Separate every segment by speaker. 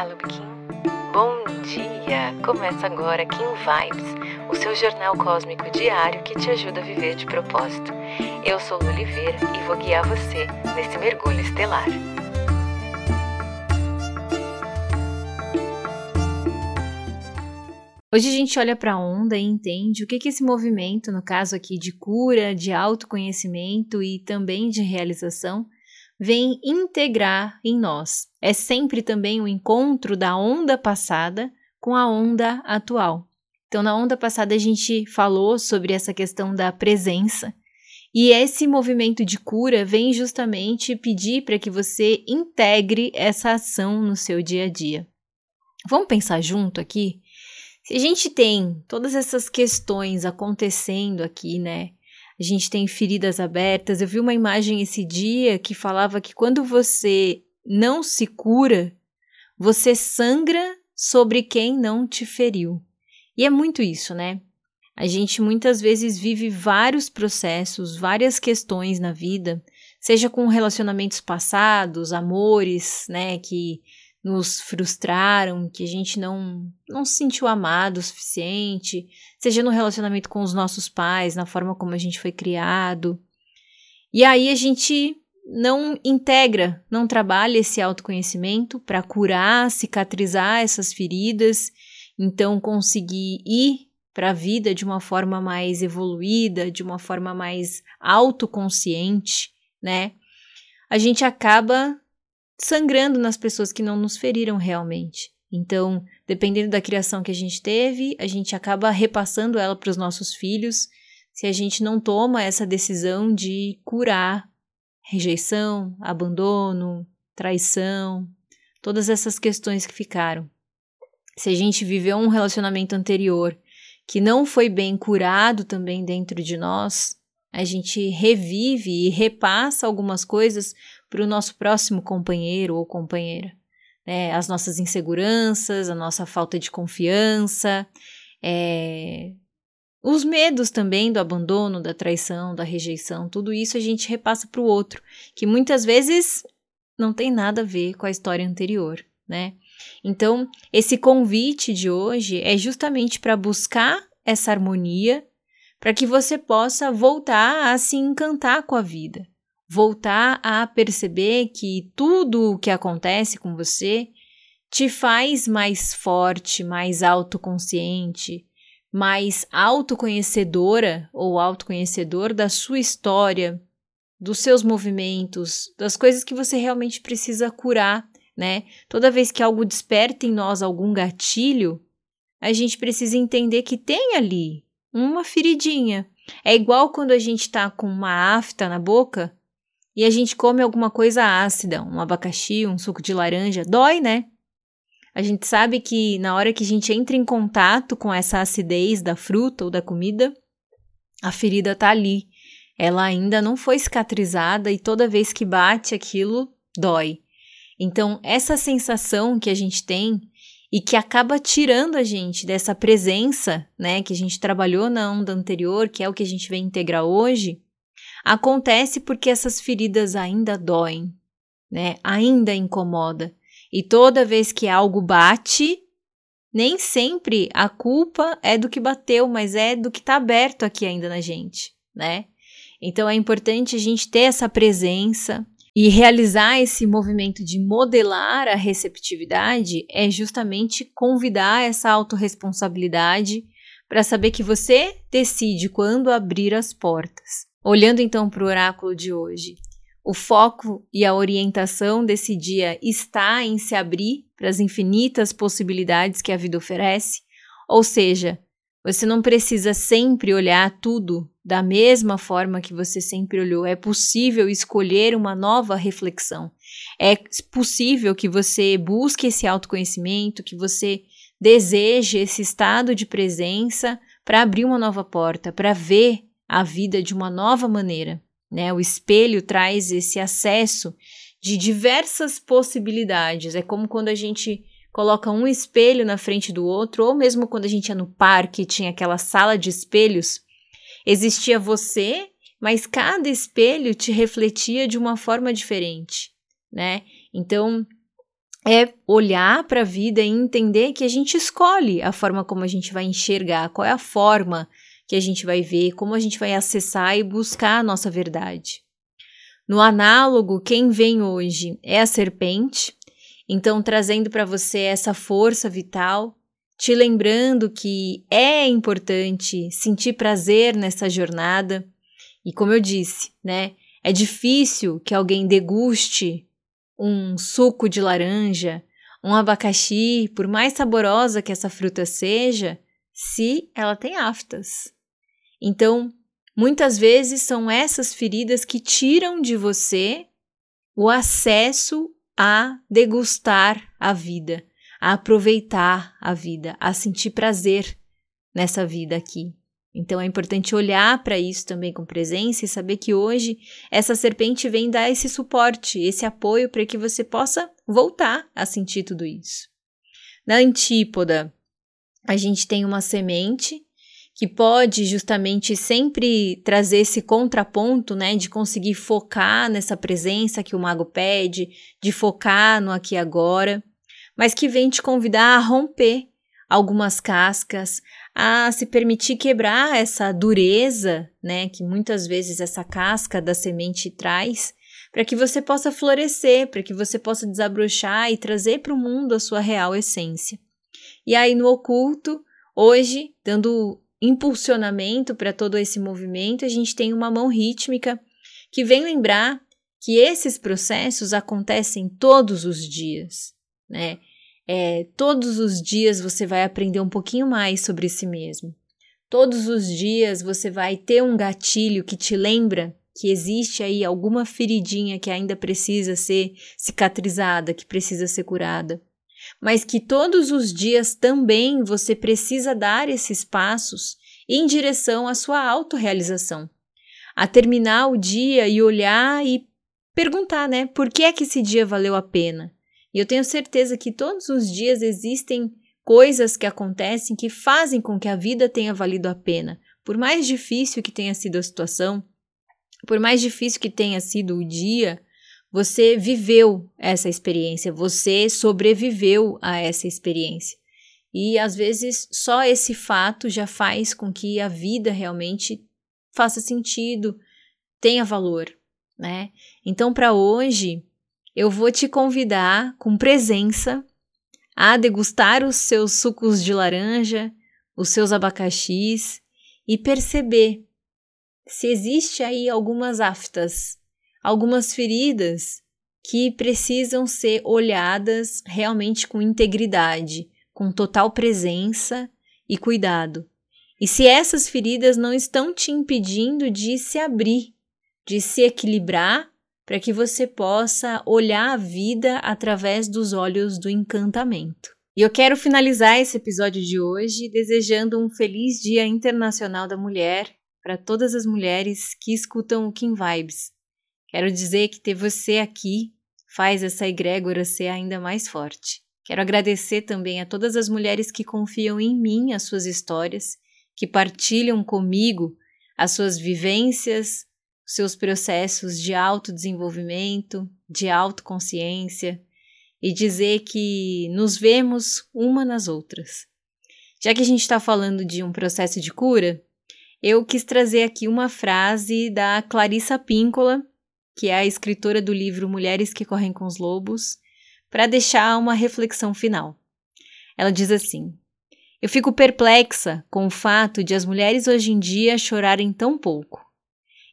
Speaker 1: Olá, Lubikin. Bom dia! Começa agora Kim Vibes, o seu jornal cósmico diário que te ajuda a viver de propósito. Eu sou Lu Oliveira e vou guiar você nesse mergulho estelar.
Speaker 2: Hoje a gente olha para a onda e entende o que, que esse movimento, no caso aqui de cura, de autoconhecimento e também de realização, vem integrar em nós. É sempre também o encontro da onda passada com a onda atual. Então, na onda passada, a gente falou sobre essa questão da presença. E esse movimento de cura vem justamente pedir para que você integre essa ação no seu dia a dia. Vamos pensar junto aqui? Se a gente tem todas essas questões acontecendo aqui, né? A gente tem feridas abertas. Eu vi uma imagem esse dia que falava que quando você não se cura, você sangra sobre quem não te feriu. E é muito isso, né? A gente muitas vezes vive vários processos, várias questões na vida, seja com relacionamentos passados, amores, né, que nos frustraram, que a gente não, não se sentiu amado o suficiente, seja no relacionamento com os nossos pais, na forma como a gente foi criado. E aí a gente não integra, não trabalha esse autoconhecimento para curar, cicatrizar essas feridas, então conseguir ir para a vida de uma forma mais evoluída, de uma forma mais autoconsciente, né? A gente acaba sangrando nas pessoas que não nos feriram realmente. Então, dependendo da criação que a gente teve, a gente acaba repassando ela para os nossos filhos se a gente não toma essa decisão de curar rejeição, abandono, traição, todas essas questões que ficaram. Se a gente viveu um relacionamento anterior que não foi bem curado também dentro de nós, a gente revive e repassa algumas coisas para o nosso próximo companheiro ou companheira. É, as nossas inseguranças, a nossa falta de confiança, é, os medos também do abandono, da traição, da rejeição, tudo isso a gente repassa para o outro, que muitas vezes não tem nada a ver com a história anterior, né? Então, esse convite de hoje é justamente para buscar essa harmonia, para que você possa voltar a se encantar com a vida, voltar a perceber que tudo o que acontece com você te faz mais forte, mais autoconsciente, mais autoconhecedora ou autoconhecedor da sua história, dos seus movimentos, das coisas que você realmente precisa curar, né? Toda vez que algo desperta em nós algum gatilho, a gente precisa entender que tem ali uma feridinha. É igual quando a gente está com uma afta na boca e a gente come alguma coisa ácida, um abacaxi, um suco de laranja, dói, né? A gente sabe que na hora que a gente entra em contato com essa acidez da fruta ou da comida, a ferida tá ali. Ela ainda não foi cicatrizada e toda vez que bate aquilo, dói. Então, essa sensação que a gente tem e que acaba tirando a gente dessa presença, né, que a gente trabalhou na onda anterior, que é o que a gente vem integrar hoje, Acontece porque essas feridas ainda doem, né? Ainda incomoda. E toda vez que algo bate, nem sempre a culpa é do que bateu, mas é do que está aberto aqui ainda na gente, né? Então é importante a gente ter essa presença e realizar esse movimento de modelar a receptividade é justamente convidar essa autorresponsabilidade para saber que você decide quando abrir as portas. Olhando então para o oráculo de hoje, o foco e a orientação desse dia está em se abrir para as infinitas possibilidades que a vida oferece, ou seja, você não precisa sempre olhar tudo da mesma forma que você sempre olhou. É possível escolher uma nova reflexão. É possível que você busque esse autoconhecimento, que você deseje esse estado de presença para abrir uma nova porta, para ver a vida de uma nova maneira. Né? O espelho traz esse acesso de diversas possibilidades. É como quando a gente coloca um espelho na frente do outro, ou mesmo quando a gente ia no parque tinha aquela sala de espelhos, existia você, mas cada espelho te refletia de uma forma diferente, né? Então, é olhar para a vida e entender que a gente escolhe a forma como a gente vai enxergar, qual é a forma que a gente vai ver, como a gente vai acessar e buscar a nossa verdade. No análogo, quem vem hoje é a serpente, então trazendo para você essa força vital, te lembrando que é importante sentir prazer nessa jornada. E como eu disse, né, é difícil que alguém deguste um suco de laranja, um abacaxi, por mais saborosa que essa fruta seja, se ela tem aftas. Então, muitas vezes são essas feridas que tiram de você o acesso a degustar a vida, a aproveitar a vida, a sentir prazer nessa vida aqui. Então é importante olhar para isso também com presença e saber que hoje essa serpente vem dar esse suporte, esse apoio para que você possa voltar a sentir tudo isso. Na antípoda, a gente tem uma semente que pode justamente sempre trazer esse contraponto, né, de conseguir focar nessa presença que o mago pede, de focar no aqui e agora, mas que vem te convidar a romper algumas cascas, a se permitir quebrar essa dureza, né, que muitas vezes essa casca da semente traz, para que você possa florescer, para que você possa desabrochar e trazer para o mundo a sua real essência. E aí no oculto, hoje, dando impulsionamento para todo esse movimento, a gente tem uma mão rítmica que vem lembrar que esses processos acontecem todos os dias, né? É, todos os dias você vai aprender um pouquinho mais sobre si mesmo. Todos os dias você vai ter um gatilho que te lembra que existe aí alguma feridinha que ainda precisa ser cicatrizada, que precisa ser curada. Mas que todos os dias também você precisa dar esses passos em direção à sua autorrealização. A terminar o dia e olhar e perguntar, né? Por que é que esse dia valeu a pena? E eu tenho certeza que todos os dias existem coisas que acontecem que fazem com que a vida tenha valido a pena. Por mais difícil que tenha sido a situação, por mais difícil que tenha sido o dia, você viveu essa experiência, você sobreviveu a essa experiência. E às vezes só esse fato já faz com que a vida realmente faça sentido, tenha valor, né? Então, para hoje, eu vou te convidar com presença a degustar os seus sucos de laranja, os seus abacaxis e perceber se existe aí algumas aftas, algumas feridas que precisam ser olhadas realmente com integridade, com total presença e cuidado. E se essas feridas não estão te impedindo de se abrir, de se equilibrar para que você possa olhar a vida através dos olhos do encantamento. E eu quero finalizar esse episódio de hoje desejando um feliz Dia Internacional da Mulher para todas as mulheres que escutam o Kim Vibes. Quero dizer que ter você aqui faz essa egrégora ser ainda mais forte. Quero agradecer também a todas as mulheres que confiam em mim as suas histórias, que partilham comigo as suas vivências, seus processos de autodesenvolvimento, de autoconsciência e dizer que nos vemos uma nas outras. Já que a gente está falando de um processo de cura, eu quis trazer aqui uma frase da Clarissa Píncola, que é a escritora do livro Mulheres que Correm com os Lobos, para deixar uma reflexão final. Ela diz assim: Eu fico perplexa com o fato de as mulheres hoje em dia chorarem tão pouco.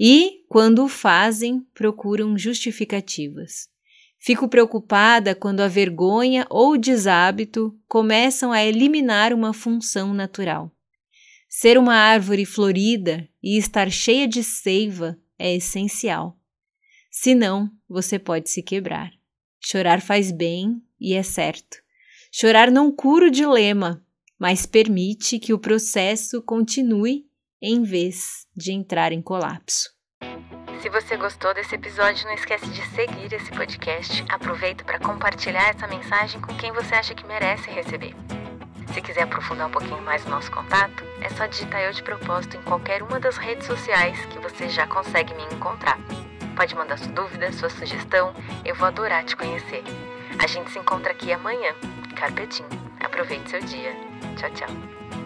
Speaker 2: E, quando o fazem, procuram justificativas. Fico preocupada quando a vergonha ou o deshábito começam a eliminar uma função natural. Ser uma árvore florida e estar cheia de seiva é essencial. Senão, você pode se quebrar. Chorar faz bem e é certo. Chorar não cura o dilema, mas permite que o processo continue em vez de entrar em colapso.
Speaker 1: Se você gostou desse episódio, não esquece de seguir esse podcast. Aproveita para compartilhar essa mensagem com quem você acha que merece receber. Se quiser aprofundar um pouquinho mais o nosso contato, é só digitar eu de propósito em qualquer uma das redes sociais que você já consegue me encontrar. Pode mandar sua dúvida, sua sugestão, eu vou adorar te conhecer. A gente se encontra aqui amanhã. Carpetim. Aproveite seu dia. Tchau, tchau.